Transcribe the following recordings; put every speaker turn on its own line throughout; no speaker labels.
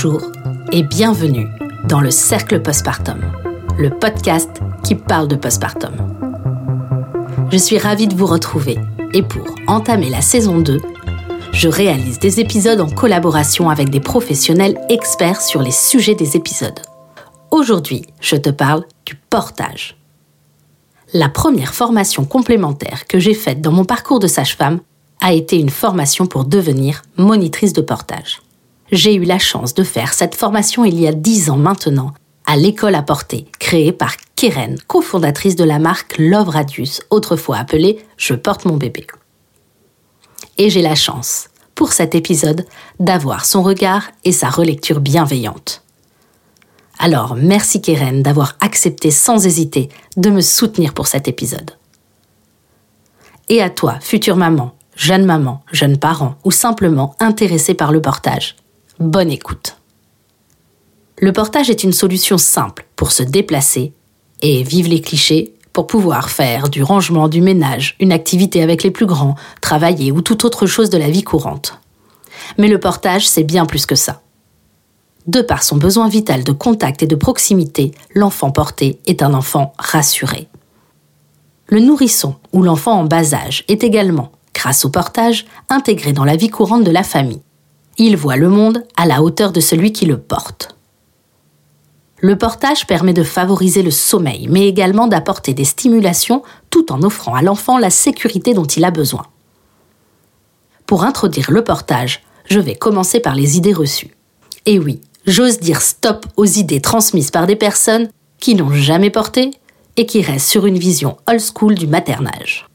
Bonjour et bienvenue dans le Cercle Postpartum, le podcast qui parle de postpartum. Je suis ravie de vous retrouver et pour entamer la saison 2, je réalise des épisodes en collaboration avec des professionnels experts sur les sujets des épisodes. Aujourd'hui, je te parle du portage. La première formation complémentaire que j'ai faite dans mon parcours de sage-femme a été une formation pour devenir monitrice de portage. J'ai eu la chance de faire cette formation il y a dix ans maintenant à l'école à portée, créée par Keren, cofondatrice de la marque Love Radius, autrefois appelée Je porte mon bébé. Et j'ai la chance, pour cet épisode, d'avoir son regard et sa relecture bienveillante. Alors merci Keren d'avoir accepté sans hésiter de me soutenir pour cet épisode. Et à toi, future maman, jeune maman, jeune parent ou simplement intéressé par le portage, Bonne écoute. Le portage est une solution simple pour se déplacer et vive les clichés pour pouvoir faire du rangement, du ménage, une activité avec les plus grands, travailler ou toute autre chose de la vie courante. Mais le portage, c'est bien plus que ça. De par son besoin vital de contact et de proximité, l'enfant porté est un enfant rassuré. Le nourrisson ou l'enfant en bas âge est également, grâce au portage, intégré dans la vie courante de la famille il voit le monde à la hauteur de celui qui le porte. Le portage permet de favoriser le sommeil, mais également d'apporter des stimulations tout en offrant à l'enfant la sécurité dont il a besoin. Pour introduire le portage, je vais commencer par les idées reçues. Et oui, j'ose dire stop aux idées transmises par des personnes qui n'ont jamais porté et qui restent sur une vision old school du maternage.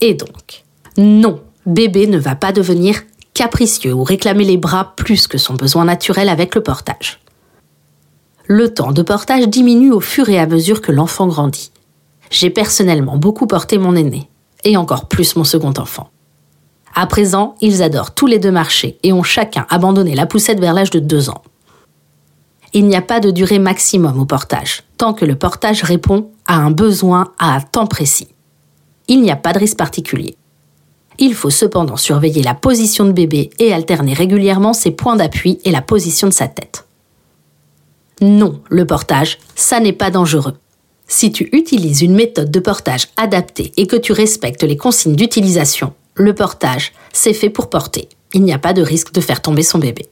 Et donc, non, bébé ne va pas devenir capricieux ou réclamer les bras plus que son besoin naturel avec le portage. Le temps de portage diminue au fur et à mesure que l'enfant grandit. J'ai personnellement beaucoup porté mon aîné, et encore plus mon second enfant. À présent, ils adorent tous les deux marcher et ont chacun abandonné la poussette vers l'âge de deux ans. Il n'y a pas de durée maximum au portage, tant que le portage répond à un besoin à un temps précis. Il n'y a pas de risque particulier. Il faut cependant surveiller la position de bébé et alterner régulièrement ses points d'appui et la position de sa tête. Non, le portage, ça n'est pas dangereux. Si tu utilises une méthode de portage adaptée et que tu respectes les consignes d'utilisation, le portage, c'est fait pour porter. Il n'y a pas de risque de faire tomber son bébé.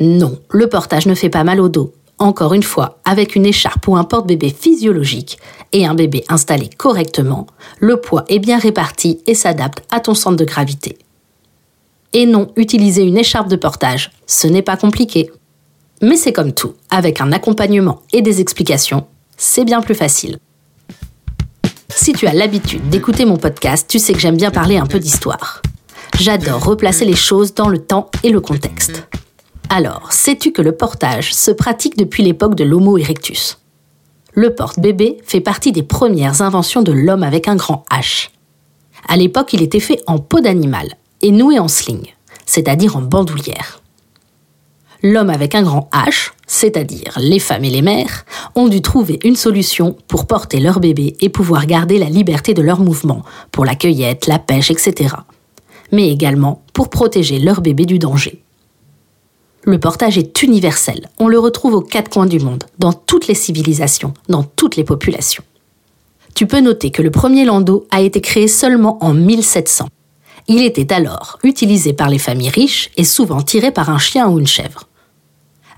Non, le portage ne fait pas mal au dos encore une fois, avec une écharpe ou un porte-bébé physiologique et un bébé installé correctement, le poids est bien réparti et s'adapte à ton centre de gravité. Et non, utiliser une écharpe de portage, ce n'est pas compliqué. Mais c'est comme tout, avec un accompagnement et des explications, c'est bien plus facile. Si tu as l'habitude d'écouter mon podcast, tu sais que j'aime bien parler un peu d'histoire. J'adore replacer les choses dans le temps et le contexte. Alors, sais-tu que le portage se pratique depuis l'époque de l'Homo erectus? Le porte-bébé fait partie des premières inventions de l'homme avec un grand H. À l'époque, il était fait en peau d'animal et noué en sling, c'est-à-dire en bandoulière. L'homme avec un grand H, c'est-à-dire les femmes et les mères, ont dû trouver une solution pour porter leur bébé et pouvoir garder la liberté de leurs mouvements, pour la cueillette, la pêche, etc. Mais également pour protéger leur bébé du danger. Le portage est universel. On le retrouve aux quatre coins du monde, dans toutes les civilisations, dans toutes les populations. Tu peux noter que le premier landau a été créé seulement en 1700. Il était alors utilisé par les familles riches et souvent tiré par un chien ou une chèvre.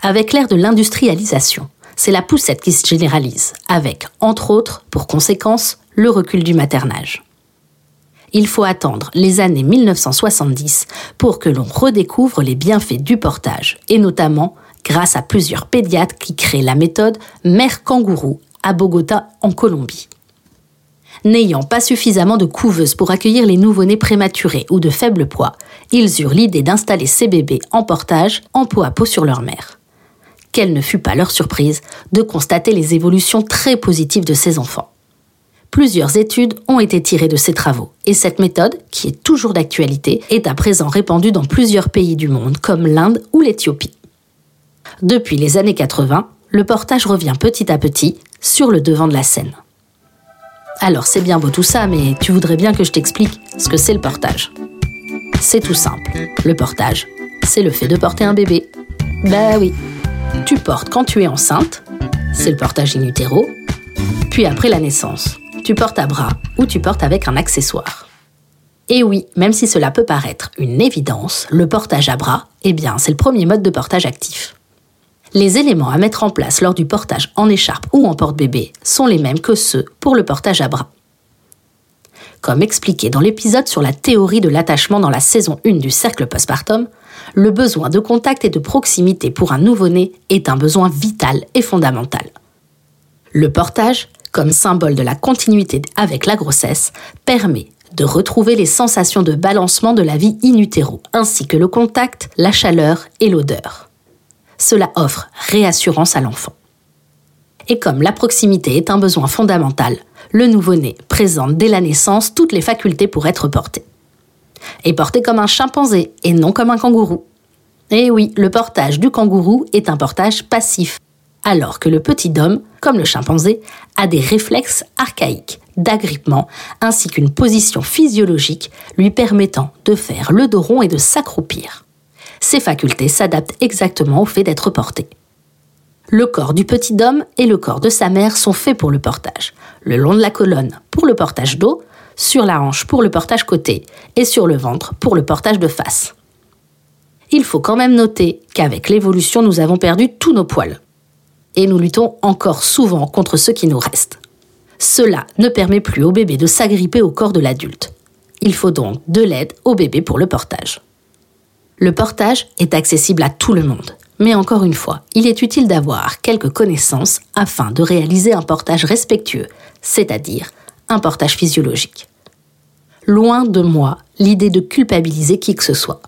Avec l'ère de l'industrialisation, c'est la poussette qui se généralise, avec, entre autres, pour conséquence, le recul du maternage il faut attendre les années 1970 pour que l'on redécouvre les bienfaits du portage, et notamment grâce à plusieurs pédiatres qui créent la méthode Mère Kangourou à Bogota, en Colombie. N'ayant pas suffisamment de couveuses pour accueillir les nouveau-nés prématurés ou de faible poids, ils eurent l'idée d'installer ces bébés en portage, en peau à peau sur leur mère. Quelle ne fut pas leur surprise de constater les évolutions très positives de ces enfants. Plusieurs études ont été tirées de ces travaux, et cette méthode, qui est toujours d'actualité, est à présent répandue dans plusieurs pays du monde, comme l'Inde ou l'Éthiopie. Depuis les années 80, le portage revient petit à petit sur le devant de la scène. Alors c'est bien beau tout ça, mais tu voudrais bien que je t'explique ce que c'est le portage. C'est tout simple. Le portage, c'est le fait de porter un bébé. Bah oui. Tu portes quand tu es enceinte, c'est le portage in utero, puis après la naissance, tu portes à bras ou tu portes avec un accessoire. Et oui, même si cela peut paraître une évidence, le portage à bras, eh bien, c'est le premier mode de portage actif. Les éléments à mettre en place lors du portage en écharpe ou en porte-bébé sont les mêmes que ceux pour le portage à bras. Comme expliqué dans l'épisode sur la théorie de l'attachement dans la saison 1 du cercle postpartum, le besoin de contact et de proximité pour un nouveau-né est un besoin vital et fondamental. Le portage, comme symbole de la continuité avec la grossesse, permet de retrouver les sensations de balancement de la vie in utero, ainsi que le contact, la chaleur et l'odeur. Cela offre réassurance à l'enfant. Et comme la proximité est un besoin fondamental, le nouveau-né présente dès la naissance toutes les facultés pour être porté. Et porté comme un chimpanzé et non comme un kangourou. Et oui, le portage du kangourou est un portage passif, alors que le petit homme, comme le chimpanzé, a des réflexes archaïques d'agrippement ainsi qu'une position physiologique lui permettant de faire le dos rond et de s'accroupir. Ces facultés s'adaptent exactement au fait d'être porté. Le corps du petit homme et le corps de sa mère sont faits pour le portage. Le long de la colonne pour le portage dos, sur la hanche pour le portage côté et sur le ventre pour le portage de face. Il faut quand même noter qu'avec l'évolution, nous avons perdu tous nos poils. Et nous luttons encore souvent contre ceux qui nous restent. Cela ne permet plus au bébé de s'agripper au corps de l'adulte. Il faut donc de l'aide au bébé pour le portage. Le portage est accessible à tout le monde. Mais encore une fois, il est utile d'avoir quelques connaissances afin de réaliser un portage respectueux, c'est-à-dire un portage physiologique. Loin de moi l'idée de culpabiliser qui que ce soit.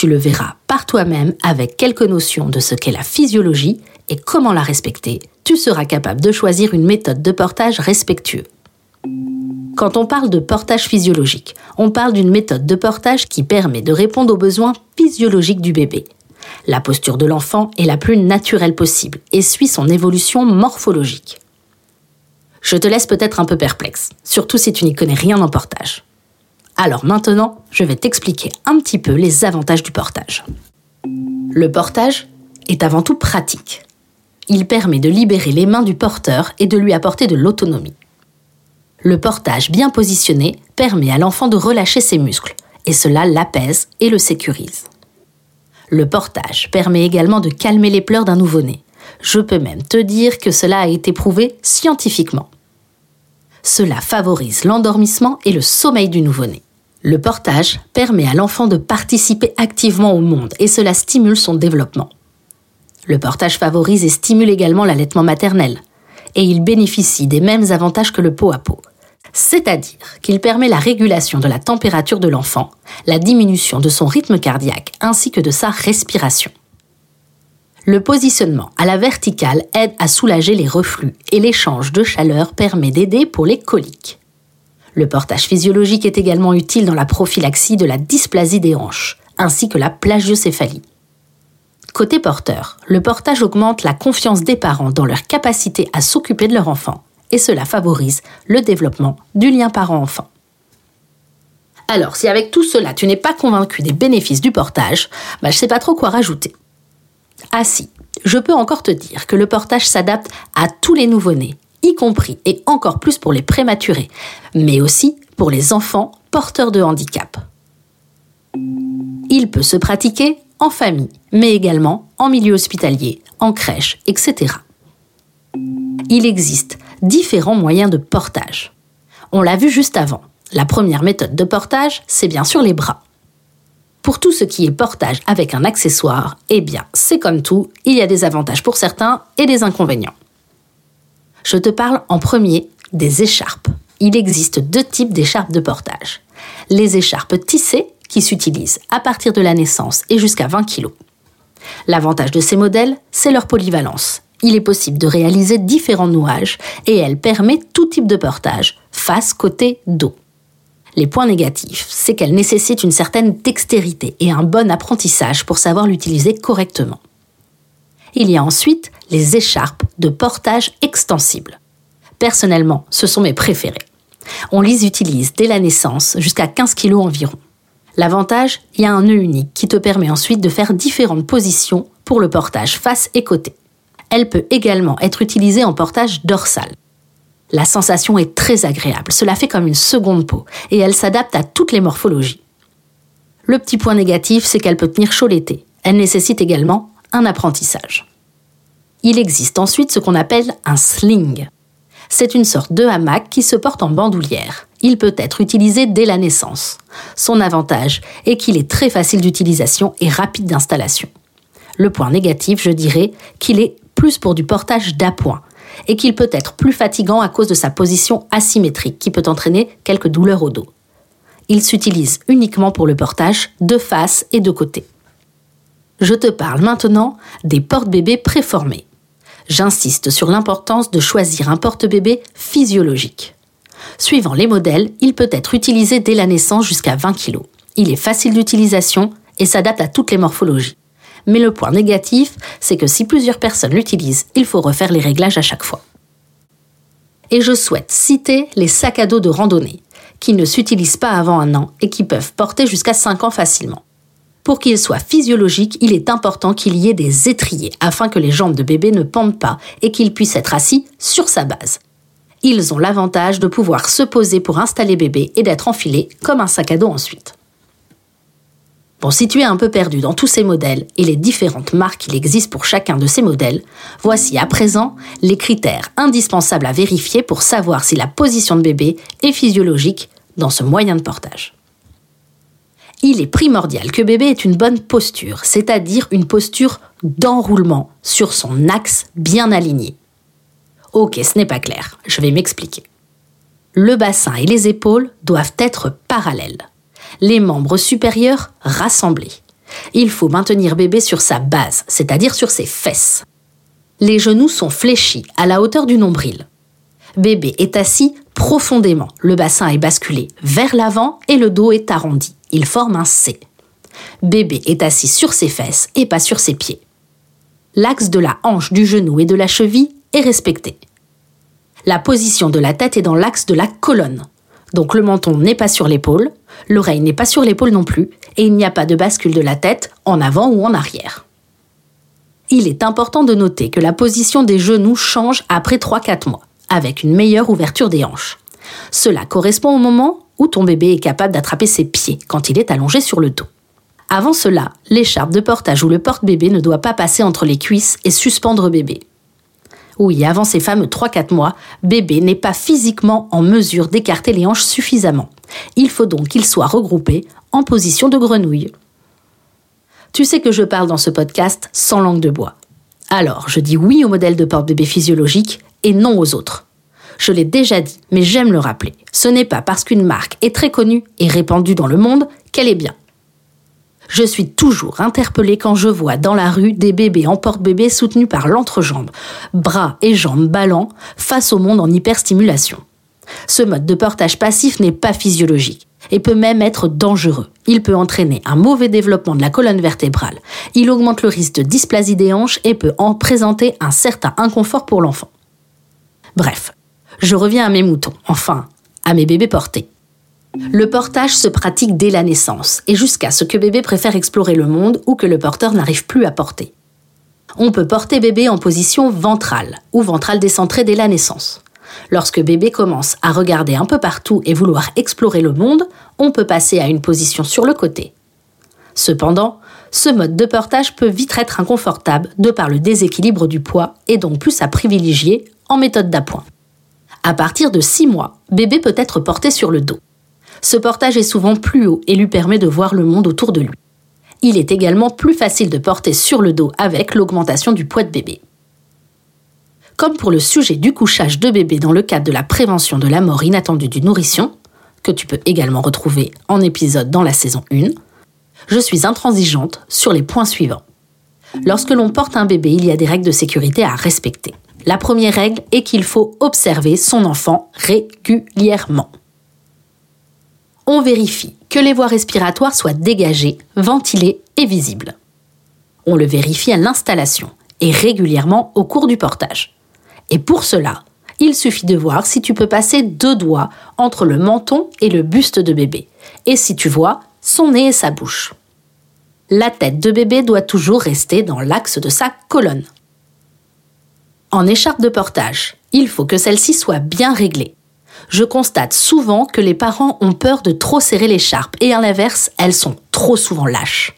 Tu le verras par toi-même avec quelques notions de ce qu'est la physiologie et comment la respecter. Tu seras capable de choisir une méthode de portage respectueux. Quand on parle de portage physiologique, on parle d'une méthode de portage qui permet de répondre aux besoins physiologiques du bébé. La posture de l'enfant est la plus naturelle possible et suit son évolution morphologique. Je te laisse peut-être un peu perplexe, surtout si tu n'y connais rien en portage. Alors maintenant, je vais t'expliquer un petit peu les avantages du portage. Le portage est avant tout pratique. Il permet de libérer les mains du porteur et de lui apporter de l'autonomie. Le portage bien positionné permet à l'enfant de relâcher ses muscles, et cela l'apaise et le sécurise. Le portage permet également de calmer les pleurs d'un nouveau-né. Je peux même te dire que cela a été prouvé scientifiquement. Cela favorise l'endormissement et le sommeil du nouveau-né. Le portage permet à l'enfant de participer activement au monde et cela stimule son développement. Le portage favorise et stimule également l'allaitement maternel et il bénéficie des mêmes avantages que le pot à pot c'est-à-dire qu'il permet la régulation de la température de l'enfant, la diminution de son rythme cardiaque ainsi que de sa respiration. Le positionnement à la verticale aide à soulager les reflux et l'échange de chaleur permet d'aider pour les coliques. Le portage physiologique est également utile dans la prophylaxie de la dysplasie des hanches ainsi que la plagiocéphalie. Côté porteur, le portage augmente la confiance des parents dans leur capacité à s'occuper de leur enfant et cela favorise le développement du lien parent-enfant. Alors, si avec tout cela tu n'es pas convaincu des bénéfices du portage, bah, je ne sais pas trop quoi rajouter. Ah si, je peux encore te dire que le portage s'adapte à tous les nouveau-nés, y compris et encore plus pour les prématurés, mais aussi pour les enfants porteurs de handicap. Il peut se pratiquer en famille, mais également en milieu hospitalier, en crèche, etc. Il existe différents moyens de portage. On l'a vu juste avant. La première méthode de portage, c'est bien sûr les bras. Pour tout ce qui est portage avec un accessoire, eh bien, c'est comme tout, il y a des avantages pour certains et des inconvénients. Je te parle en premier des écharpes. Il existe deux types d'écharpes de portage. Les écharpes tissées, qui s'utilisent à partir de la naissance et jusqu'à 20 kg. L'avantage de ces modèles, c'est leur polyvalence il est possible de réaliser différents nouages et elle permet tout type de portage, face, côté, dos. Les points négatifs, c'est qu'elle nécessite une certaine dextérité et un bon apprentissage pour savoir l'utiliser correctement. Il y a ensuite les écharpes de portage extensibles. Personnellement, ce sont mes préférés. On les utilise dès la naissance jusqu'à 15 kg environ. L'avantage, il y a un nœud unique qui te permet ensuite de faire différentes positions pour le portage face et côté. Elle peut également être utilisée en portage dorsal. La sensation est très agréable, cela fait comme une seconde peau, et elle s'adapte à toutes les morphologies. Le petit point négatif, c'est qu'elle peut tenir chaud l'été. Elle nécessite également un apprentissage. Il existe ensuite ce qu'on appelle un sling. C'est une sorte de hamac qui se porte en bandoulière. Il peut être utilisé dès la naissance. Son avantage est qu'il est très facile d'utilisation et rapide d'installation. Le point négatif, je dirais, qu'il est plus pour du portage d'appoint et qu'il peut être plus fatigant à cause de sa position asymétrique qui peut entraîner quelques douleurs au dos. Il s'utilise uniquement pour le portage de face et de côté. Je te parle maintenant des porte-bébés préformés. J'insiste sur l'importance de choisir un porte-bébé physiologique. Suivant les modèles, il peut être utilisé dès la naissance jusqu'à 20 kg. Il est facile d'utilisation et s'adapte à toutes les morphologies. Mais le point négatif, c'est que si plusieurs personnes l'utilisent, il faut refaire les réglages à chaque fois. Et je souhaite citer les sacs à dos de randonnée, qui ne s'utilisent pas avant un an et qui peuvent porter jusqu'à 5 ans facilement. Pour qu'il soit physiologique, il est important qu'il y ait des étriers afin que les jambes de bébé ne pendent pas et qu'il puisse être assis sur sa base. Ils ont l'avantage de pouvoir se poser pour installer bébé et d'être enfilés comme un sac à dos ensuite. Bon, si tu es un peu perdu dans tous ces modèles et les différentes marques qu'il existe pour chacun de ces modèles, voici à présent les critères indispensables à vérifier pour savoir si la position de bébé est physiologique dans ce moyen de portage il est primordial que bébé ait une bonne posture, c'est-à-dire une posture d'enroulement sur son axe bien aligné. Ok, ce n'est pas clair, je vais m'expliquer. Le bassin et les épaules doivent être parallèles, les membres supérieurs rassemblés. Il faut maintenir bébé sur sa base, c'est-à-dire sur ses fesses. Les genoux sont fléchis à la hauteur du nombril. Bébé est assis profondément, le bassin est basculé vers l'avant et le dos est arrondi. Il forme un C. Bébé est assis sur ses fesses et pas sur ses pieds. L'axe de la hanche, du genou et de la cheville est respecté. La position de la tête est dans l'axe de la colonne. Donc le menton n'est pas sur l'épaule, l'oreille n'est pas sur l'épaule non plus, et il n'y a pas de bascule de la tête en avant ou en arrière. Il est important de noter que la position des genoux change après 3-4 mois, avec une meilleure ouverture des hanches. Cela correspond au moment où ton bébé est capable d'attraper ses pieds quand il est allongé sur le dos. Avant cela, l'écharpe de portage ou le porte-bébé ne doit pas passer entre les cuisses et suspendre bébé. Oui, avant ces fameux 3-4 mois, bébé n'est pas physiquement en mesure d'écarter les hanches suffisamment. Il faut donc qu'il soit regroupé en position de grenouille. Tu sais que je parle dans ce podcast sans langue de bois. Alors, je dis oui au modèle de porte-bébé physiologique et non aux autres. Je l'ai déjà dit, mais j'aime le rappeler. Ce n'est pas parce qu'une marque est très connue et répandue dans le monde qu'elle est bien. Je suis toujours interpellée quand je vois dans la rue des bébés en porte-bébé soutenus par l'entrejambe, bras et jambes ballants face au monde en hyperstimulation. Ce mode de portage passif n'est pas physiologique et peut même être dangereux. Il peut entraîner un mauvais développement de la colonne vertébrale. Il augmente le risque de dysplasie des hanches et peut en présenter un certain inconfort pour l'enfant. Bref, je reviens à mes moutons, enfin, à mes bébés portés. Le portage se pratique dès la naissance et jusqu'à ce que bébé préfère explorer le monde ou que le porteur n'arrive plus à porter. On peut porter bébé en position ventrale ou ventrale décentrée dès la naissance. Lorsque bébé commence à regarder un peu partout et vouloir explorer le monde, on peut passer à une position sur le côté. Cependant, ce mode de portage peut vite être inconfortable de par le déséquilibre du poids et donc plus à privilégier en méthode d'appoint. À partir de 6 mois, bébé peut être porté sur le dos. Ce portage est souvent plus haut et lui permet de voir le monde autour de lui. Il est également plus facile de porter sur le dos avec l'augmentation du poids de bébé. Comme pour le sujet du couchage de bébé dans le cadre de la prévention de la mort inattendue du nourrisson, que tu peux également retrouver en épisode dans la saison 1, je suis intransigeante sur les points suivants. Lorsque l'on porte un bébé, il y a des règles de sécurité à respecter. La première règle est qu'il faut observer son enfant régulièrement. On vérifie que les voies respiratoires soient dégagées, ventilées et visibles. On le vérifie à l'installation et régulièrement au cours du portage. Et pour cela, il suffit de voir si tu peux passer deux doigts entre le menton et le buste de bébé. Et si tu vois, son nez et sa bouche. La tête de bébé doit toujours rester dans l'axe de sa colonne. En écharpe de portage, il faut que celle-ci soit bien réglée. Je constate souvent que les parents ont peur de trop serrer l'écharpe et à l'inverse, elles sont trop souvent lâches.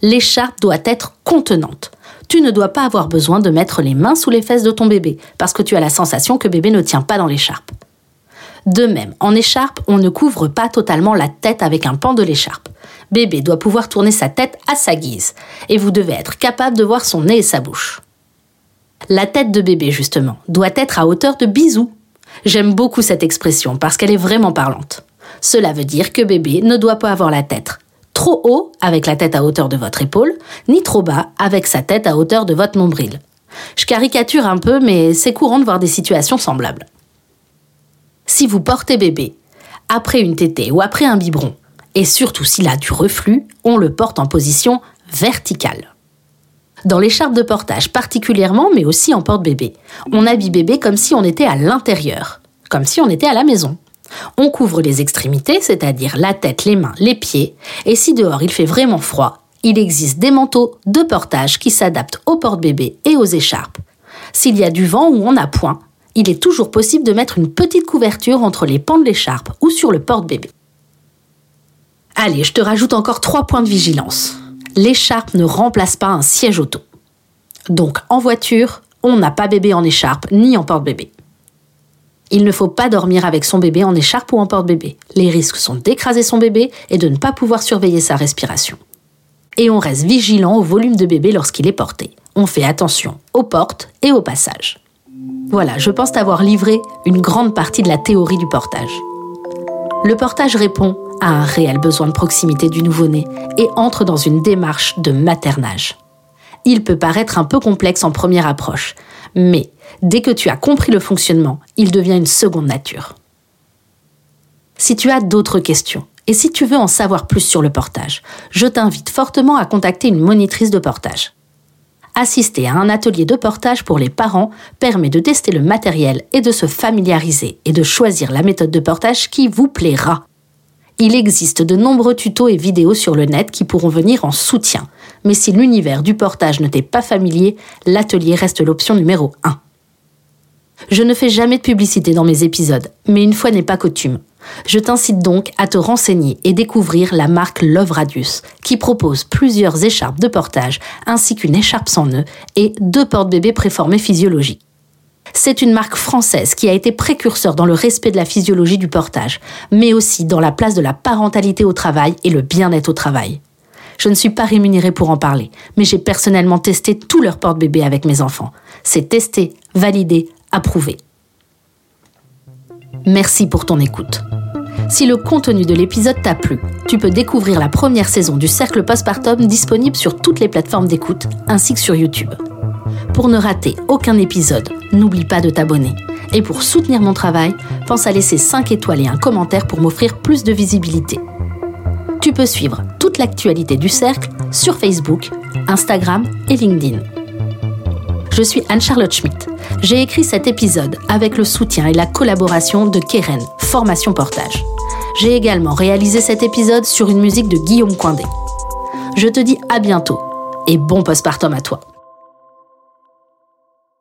L'écharpe doit être contenante. Tu ne dois pas avoir besoin de mettre les mains sous les fesses de ton bébé parce que tu as la sensation que bébé ne tient pas dans l'écharpe. De même, en écharpe, on ne couvre pas totalement la tête avec un pan de l'écharpe. Bébé doit pouvoir tourner sa tête à sa guise et vous devez être capable de voir son nez et sa bouche. La tête de bébé, justement, doit être à hauteur de bisou. J'aime beaucoup cette expression parce qu'elle est vraiment parlante. Cela veut dire que bébé ne doit pas avoir la tête trop haut avec la tête à hauteur de votre épaule, ni trop bas avec sa tête à hauteur de votre nombril. Je caricature un peu, mais c'est courant de voir des situations semblables. Si vous portez bébé, après une tétée ou après un biberon, et surtout s'il a du reflux, on le porte en position verticale. Dans l'écharpe de portage particulièrement, mais aussi en porte-bébé. On habille bébé comme si on était à l'intérieur, comme si on était à la maison. On couvre les extrémités, c'est-à-dire la tête, les mains, les pieds, et si dehors il fait vraiment froid, il existe des manteaux de portage qui s'adaptent aux porte-bébé et aux écharpes. S'il y a du vent ou on a point, il est toujours possible de mettre une petite couverture entre les pans de l'écharpe ou sur le porte-bébé. Allez, je te rajoute encore trois points de vigilance l'écharpe ne remplace pas un siège auto. Donc en voiture, on n'a pas bébé en écharpe ni en porte-bébé. Il ne faut pas dormir avec son bébé en écharpe ou en porte-bébé. Les risques sont d'écraser son bébé et de ne pas pouvoir surveiller sa respiration. Et on reste vigilant au volume de bébé lorsqu'il est porté. On fait attention aux portes et au passage. Voilà, je pense t'avoir livré une grande partie de la théorie du portage. Le portage répond a un réel besoin de proximité du nouveau-né et entre dans une démarche de maternage. Il peut paraître un peu complexe en première approche, mais dès que tu as compris le fonctionnement, il devient une seconde nature. Si tu as d'autres questions, et si tu veux en savoir plus sur le portage, je t'invite fortement à contacter une monitrice de portage. Assister à un atelier de portage pour les parents permet de tester le matériel et de se familiariser et de choisir la méthode de portage qui vous plaira. Il existe de nombreux tutos et vidéos sur le net qui pourront venir en soutien. Mais si l'univers du portage ne t'est pas familier, l'atelier reste l'option numéro 1. Je ne fais jamais de publicité dans mes épisodes, mais une fois n'est pas coutume. Je t'incite donc à te renseigner et découvrir la marque Love Radius, qui propose plusieurs écharpes de portage, ainsi qu'une écharpe sans nœud et deux porte-bébés préformés physiologiques. C'est une marque française qui a été précurseur dans le respect de la physiologie du portage, mais aussi dans la place de la parentalité au travail et le bien-être au travail. Je ne suis pas rémunérée pour en parler, mais j'ai personnellement testé tout leur porte-bébé avec mes enfants. C'est testé, validé, approuvé. Merci pour ton écoute. Si le contenu de l'épisode t'a plu, tu peux découvrir la première saison du Cercle Postpartum disponible sur toutes les plateformes d'écoute ainsi que sur YouTube. Pour ne rater aucun épisode, n'oublie pas de t'abonner. Et pour soutenir mon travail, pense à laisser 5 étoiles et un commentaire pour m'offrir plus de visibilité. Tu peux suivre toute l'actualité du cercle sur Facebook, Instagram et LinkedIn. Je suis Anne-Charlotte Schmitt. J'ai écrit cet épisode avec le soutien et la collaboration de Keren, Formation Portage. J'ai également réalisé cet épisode sur une musique de Guillaume Coindé. Je te dis à bientôt et bon postpartum à toi.